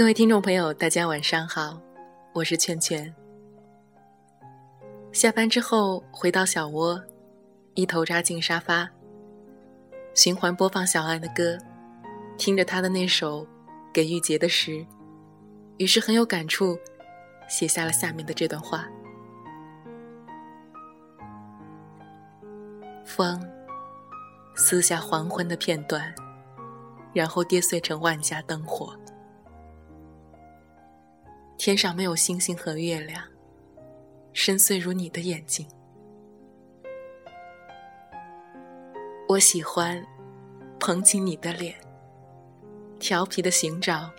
各位听众朋友，大家晚上好，我是圈圈。下班之后回到小窝，一头扎进沙发，循环播放小安的歌，听着他的那首给玉洁的诗，于是很有感触，写下了下面的这段话：风撕下黄昏的片段，然后跌碎成万家灯火。天上没有星星和月亮，深邃如你的眼睛。我喜欢捧起你的脸，调皮的寻找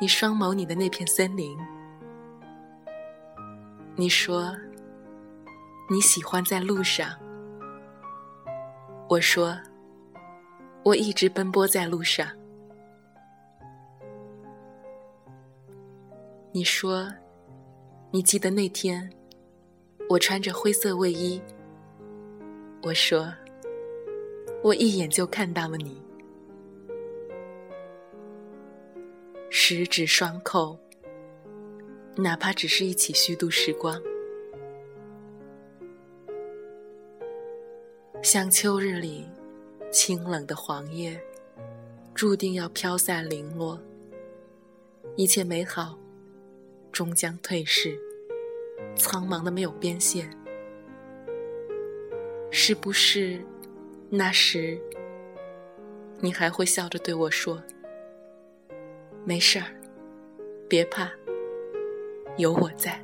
你双眸里的那片森林。你说你喜欢在路上，我说我一直奔波在路上。你说，你记得那天，我穿着灰色卫衣。我说，我一眼就看到了你，十指双扣，哪怕只是一起虚度时光，像秋日里清冷的黄叶，注定要飘散零落，一切美好。终将退市，苍茫的没有边线。是不是那时，你还会笑着对我说：“没事儿，别怕，有我在。”